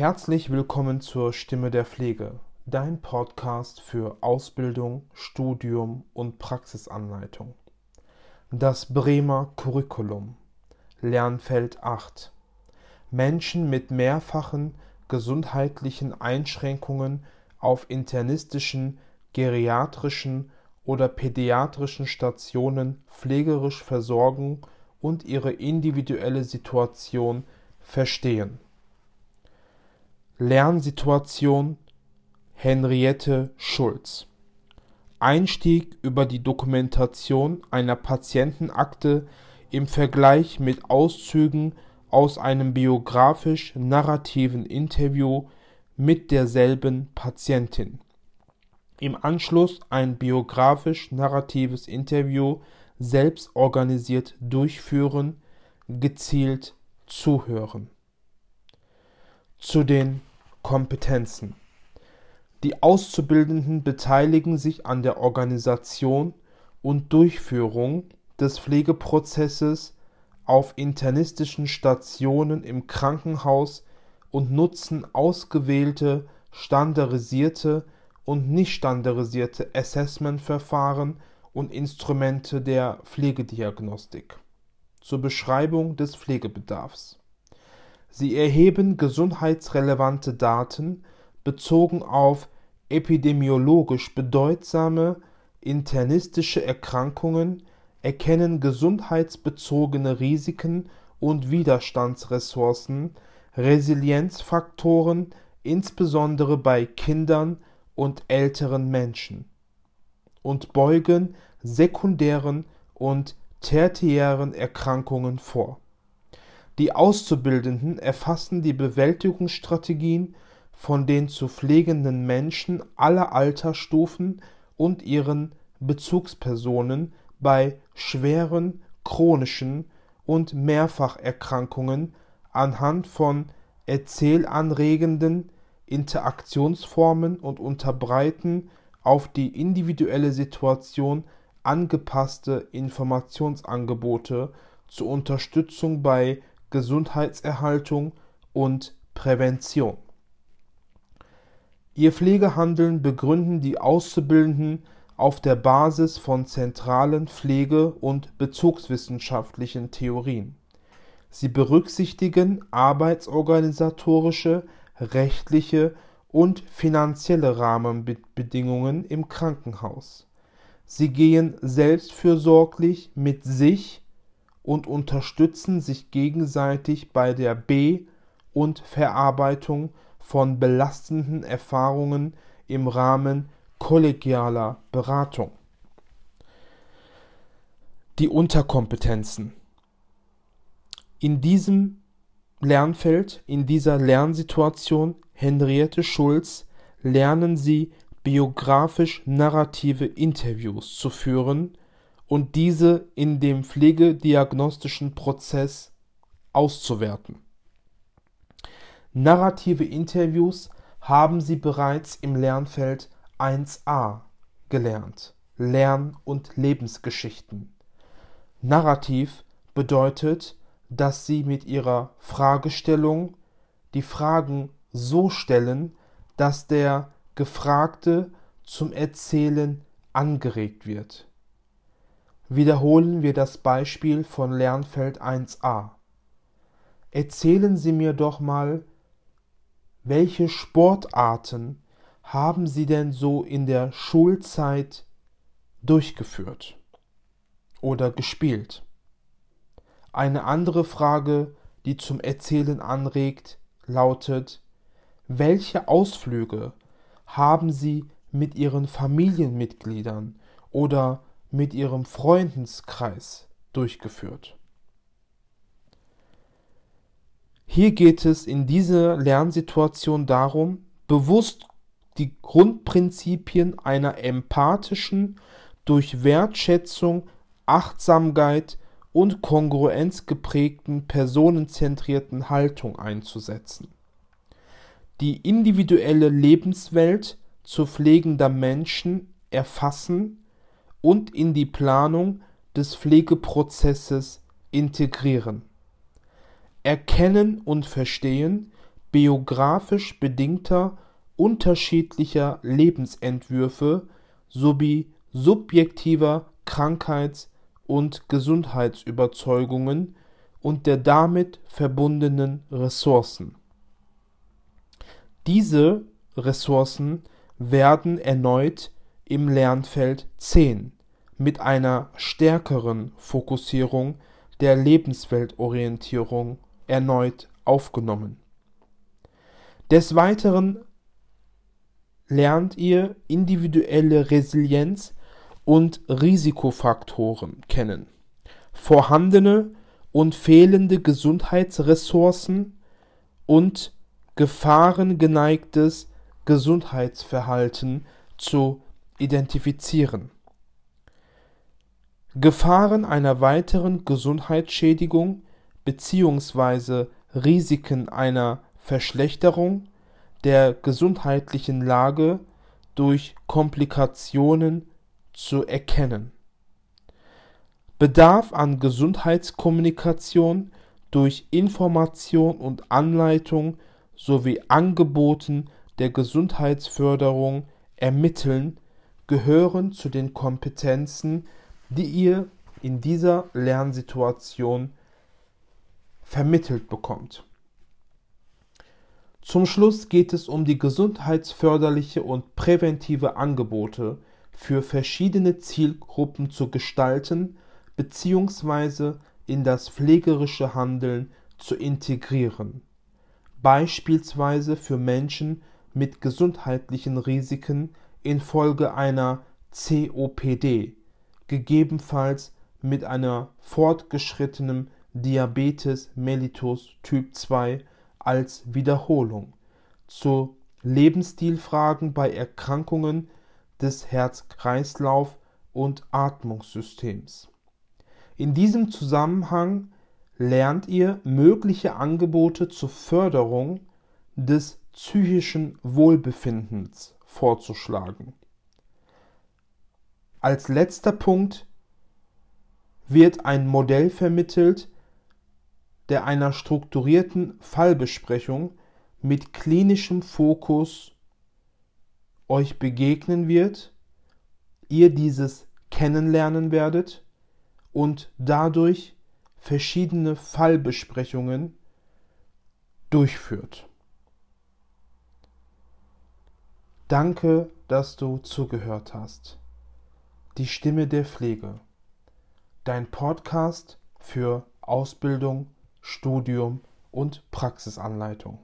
Herzlich willkommen zur Stimme der Pflege, dein Podcast für Ausbildung, Studium und Praxisanleitung. Das Bremer Curriculum Lernfeld 8 Menschen mit mehrfachen gesundheitlichen Einschränkungen auf internistischen, geriatrischen oder pädiatrischen Stationen pflegerisch versorgen und ihre individuelle Situation verstehen. Lernsituation Henriette Schulz Einstieg über die Dokumentation einer Patientenakte im Vergleich mit Auszügen aus einem biografisch-narrativen Interview mit derselben Patientin. Im Anschluss ein biografisch-narratives Interview selbst organisiert durchführen, gezielt zuhören. Zu den Kompetenzen. Die Auszubildenden beteiligen sich an der Organisation und Durchführung des Pflegeprozesses auf internistischen Stationen im Krankenhaus und nutzen ausgewählte standardisierte und nicht standardisierte Assessment-Verfahren und Instrumente der Pflegediagnostik zur Beschreibung des Pflegebedarfs. Sie erheben gesundheitsrelevante Daten bezogen auf epidemiologisch bedeutsame internistische Erkrankungen, erkennen gesundheitsbezogene Risiken und Widerstandsressourcen, Resilienzfaktoren, insbesondere bei Kindern und älteren Menschen und beugen sekundären und tertiären Erkrankungen vor. Die Auszubildenden erfassen die Bewältigungsstrategien von den zu pflegenden Menschen aller Altersstufen und ihren Bezugspersonen bei schweren chronischen und Mehrfacherkrankungen anhand von erzählanregenden Interaktionsformen und unterbreiten auf die individuelle Situation angepasste Informationsangebote zur Unterstützung bei Gesundheitserhaltung und Prävention. Ihr Pflegehandeln begründen die Auszubildenden auf der Basis von zentralen Pflege- und bezugswissenschaftlichen Theorien. Sie berücksichtigen arbeitsorganisatorische, rechtliche und finanzielle Rahmenbedingungen im Krankenhaus. Sie gehen selbstfürsorglich mit sich und unterstützen sich gegenseitig bei der Be- und Verarbeitung von belastenden Erfahrungen im Rahmen kollegialer Beratung. Die Unterkompetenzen. In diesem Lernfeld, in dieser Lernsituation Henriette Schulz lernen Sie biografisch narrative Interviews zu führen und diese in dem pflegediagnostischen Prozess auszuwerten. Narrative Interviews haben Sie bereits im Lernfeld 1a gelernt. Lern- und Lebensgeschichten. Narrativ bedeutet, dass Sie mit Ihrer Fragestellung die Fragen so stellen, dass der Gefragte zum Erzählen angeregt wird. Wiederholen wir das Beispiel von Lernfeld 1a. Erzählen Sie mir doch mal, welche Sportarten haben Sie denn so in der Schulzeit durchgeführt oder gespielt? Eine andere Frage, die zum Erzählen anregt, lautet, welche Ausflüge haben Sie mit Ihren Familienmitgliedern oder mit Ihrem Freundeskreis durchgeführt? Hier geht es in dieser Lernsituation darum, bewusst die Grundprinzipien einer empathischen, durch Wertschätzung, Achtsamkeit und Kongruenz geprägten personenzentrierten Haltung einzusetzen die individuelle Lebenswelt zu pflegender Menschen erfassen und in die Planung des Pflegeprozesses integrieren. Erkennen und verstehen biografisch bedingter unterschiedlicher Lebensentwürfe sowie subjektiver Krankheits- und Gesundheitsüberzeugungen und der damit verbundenen Ressourcen. Diese Ressourcen werden erneut im Lernfeld 10 mit einer stärkeren Fokussierung der Lebensweltorientierung erneut aufgenommen. Des Weiteren lernt ihr individuelle Resilienz und Risikofaktoren kennen, vorhandene und fehlende Gesundheitsressourcen und gefahrengeneigtes Gesundheitsverhalten zu identifizieren. Gefahren einer weiteren Gesundheitsschädigung bzw. Risiken einer Verschlechterung der gesundheitlichen Lage durch Komplikationen zu erkennen. Bedarf an Gesundheitskommunikation durch Information und Anleitung sowie Angeboten der Gesundheitsförderung ermitteln gehören zu den Kompetenzen, die ihr in dieser Lernsituation vermittelt bekommt. Zum Schluss geht es um die gesundheitsförderliche und präventive Angebote für verschiedene Zielgruppen zu gestalten bzw. in das pflegerische Handeln zu integrieren, beispielsweise für Menschen mit gesundheitlichen Risiken infolge einer COPD, gegebenenfalls mit einer fortgeschrittenem Diabetes mellitus Typ 2 als Wiederholung, zu Lebensstilfragen bei Erkrankungen des Herz-Kreislauf- und Atmungssystems. In diesem Zusammenhang lernt ihr mögliche Angebote zur Förderung des psychischen Wohlbefindens vorzuschlagen. Als letzter Punkt wird ein Modell vermittelt, der einer strukturierten Fallbesprechung mit klinischem Fokus euch begegnen wird, ihr dieses kennenlernen werdet und dadurch verschiedene Fallbesprechungen durchführt. Danke, dass du zugehört hast. Die Stimme der Pflege. Dein Podcast für Ausbildung, Studium und Praxisanleitung.